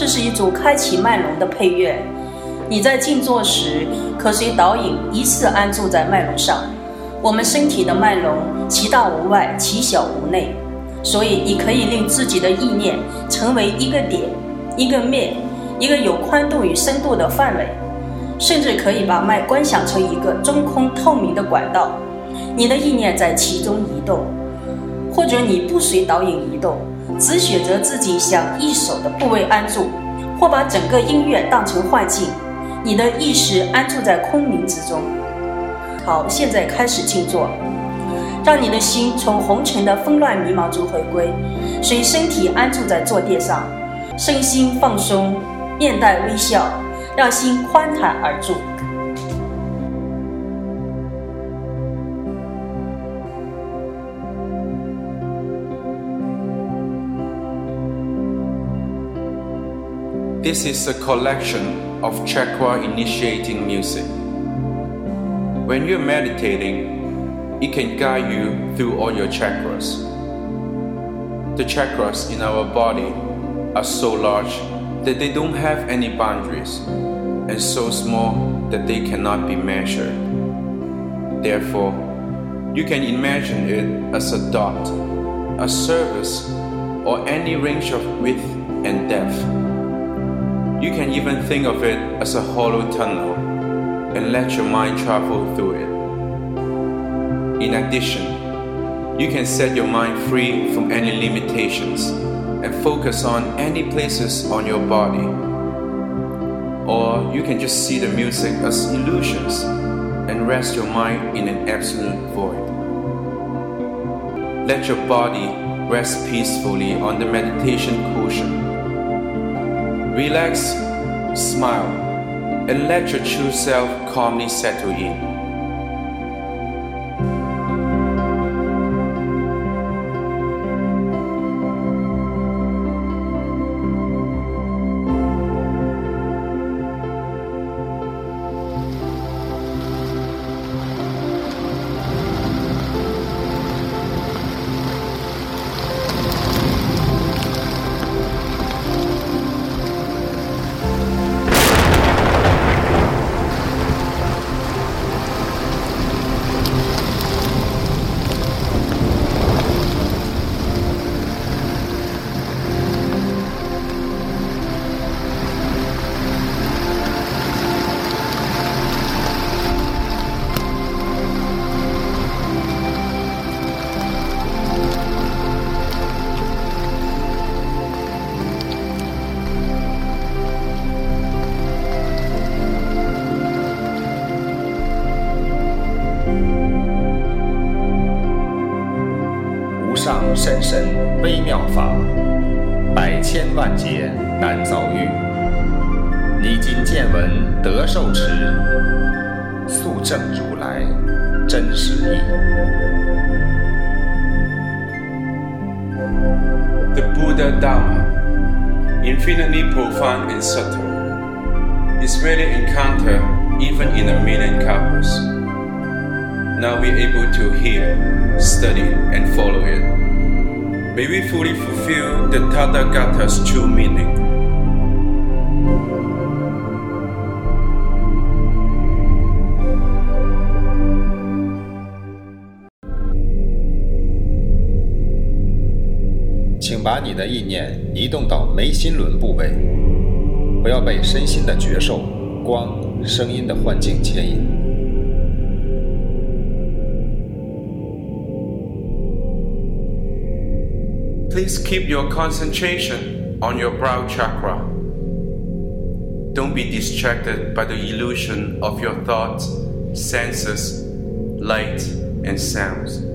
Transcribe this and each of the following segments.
这是一组开启脉轮的配乐。你在静坐时，可随导引依次安住在脉轮上。我们身体的脉轮，其大无外，其小无内，所以你可以令自己的意念成为一个点、一个面、一个有宽度与深度的范围，甚至可以把脉观想成一个中空透明的管道，你的意念在其中移动，或者你不随导引移动，只选择自己想一手的部位安住，或把整个音乐当成幻境，你的意识安住在空明之中。好，现在开始静坐，让你的心从红尘的纷乱迷茫中回归，随身体安住在坐垫上，身心放松，面带微笑，让心宽坦而住。This is a collection of chakra initiating music. When you're meditating, it can guide you through all your chakras. The chakras in our body are so large that they don't have any boundaries and so small that they cannot be measured. Therefore, you can imagine it as a dot, a surface, or any range of width and depth. You can even think of it as a hollow tunnel and let your mind travel through it. In addition, you can set your mind free from any limitations and focus on any places on your body. Or you can just see the music as illusions and rest your mind in an absolute void. Let your body rest peacefully on the meditation cushion. Relax, smile, and let your true self calmly settle in. 微妙法，百千万劫难遭遇。你今见闻得受持，速证如来真实义。The Buddha Dharma, infinitely profound and subtle, is rarely encounter even in a million kalpas. Now we're able to hear, study, and follow it. May we fully fulfill the Tathagata's true meaning. 请把你的意念移动到眉心轮部位，不要被身心的觉受、光、声音的幻境牵引。Please keep your concentration on your brow chakra. Don't be distracted by the illusion of your thoughts, senses, light, and sounds.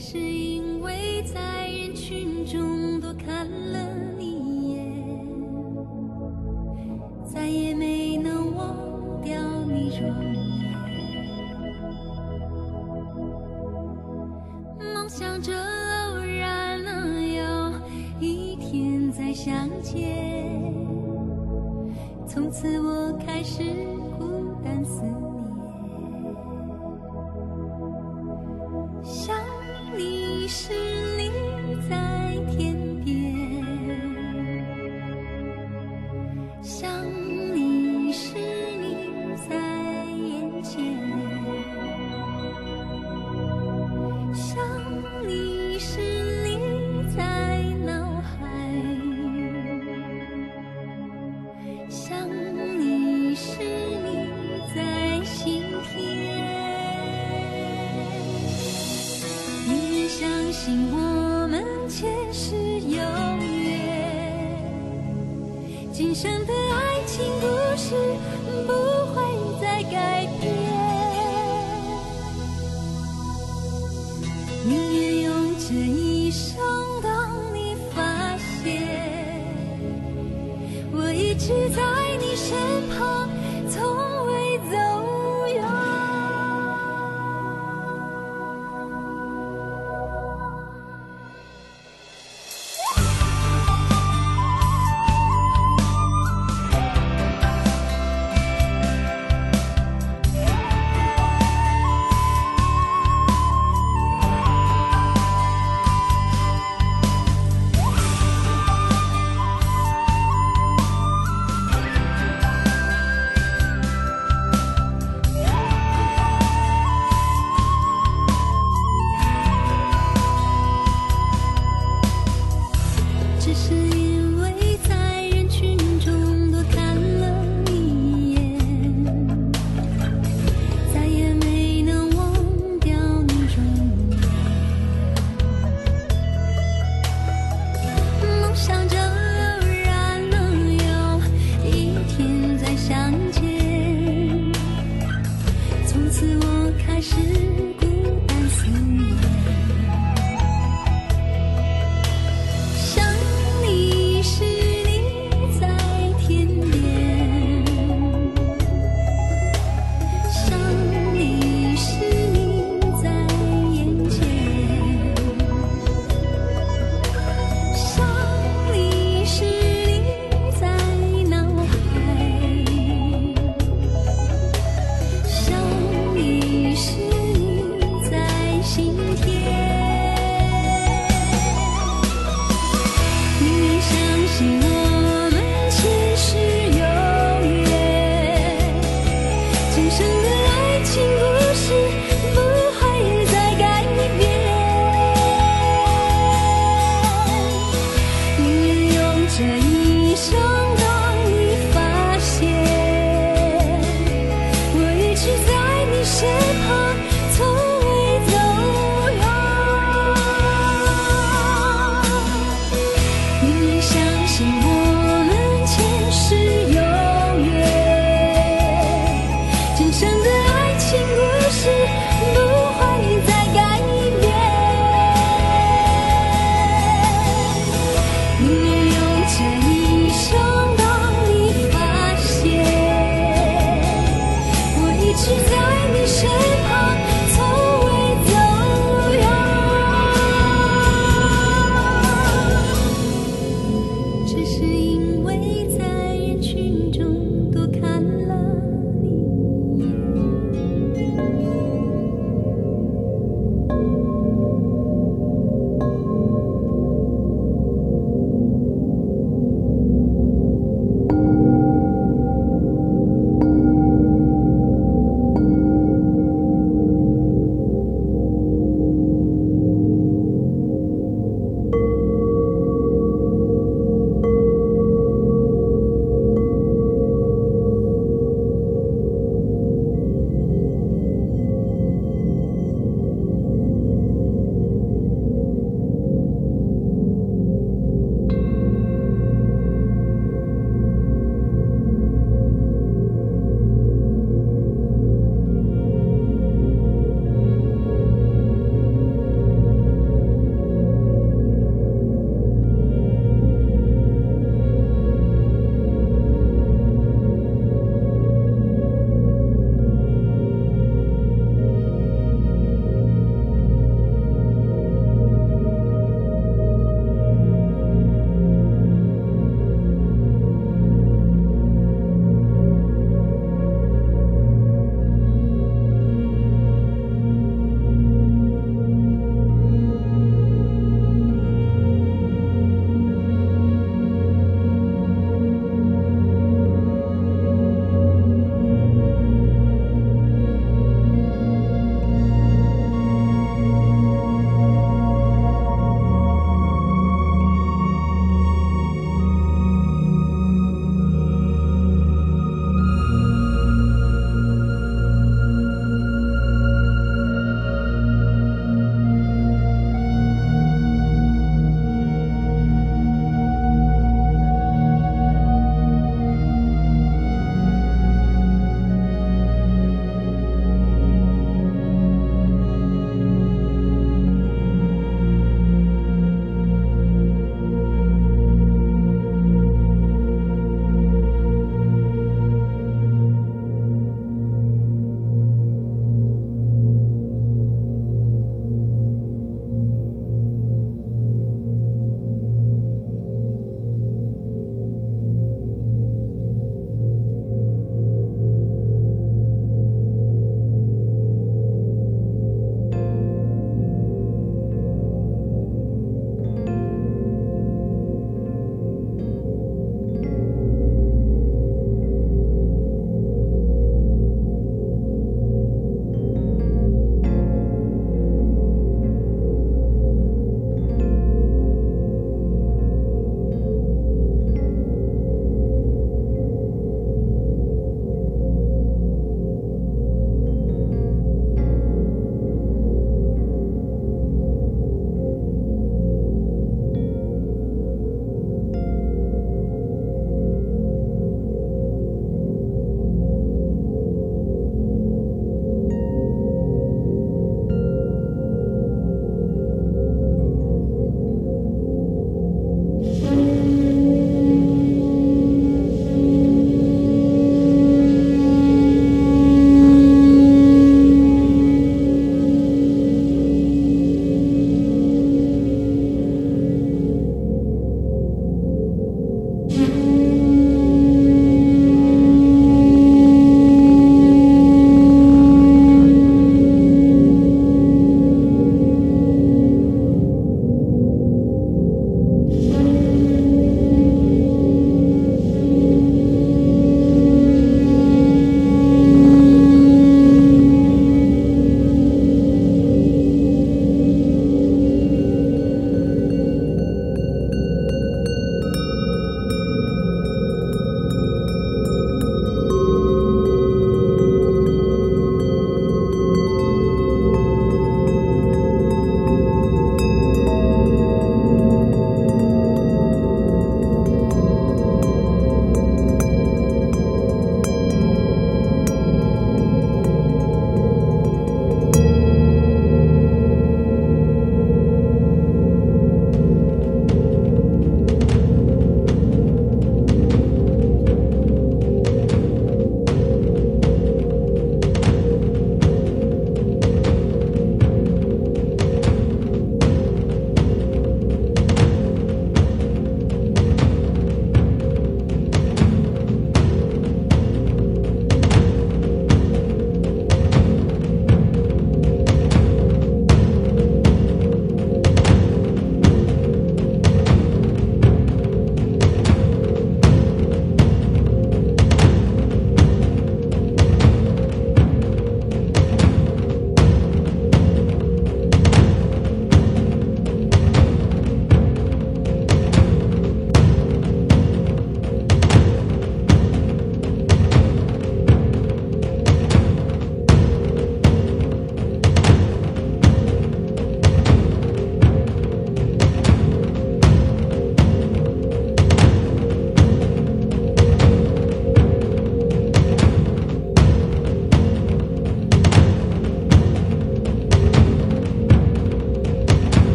是因为在人群中多看了想。只在你身旁从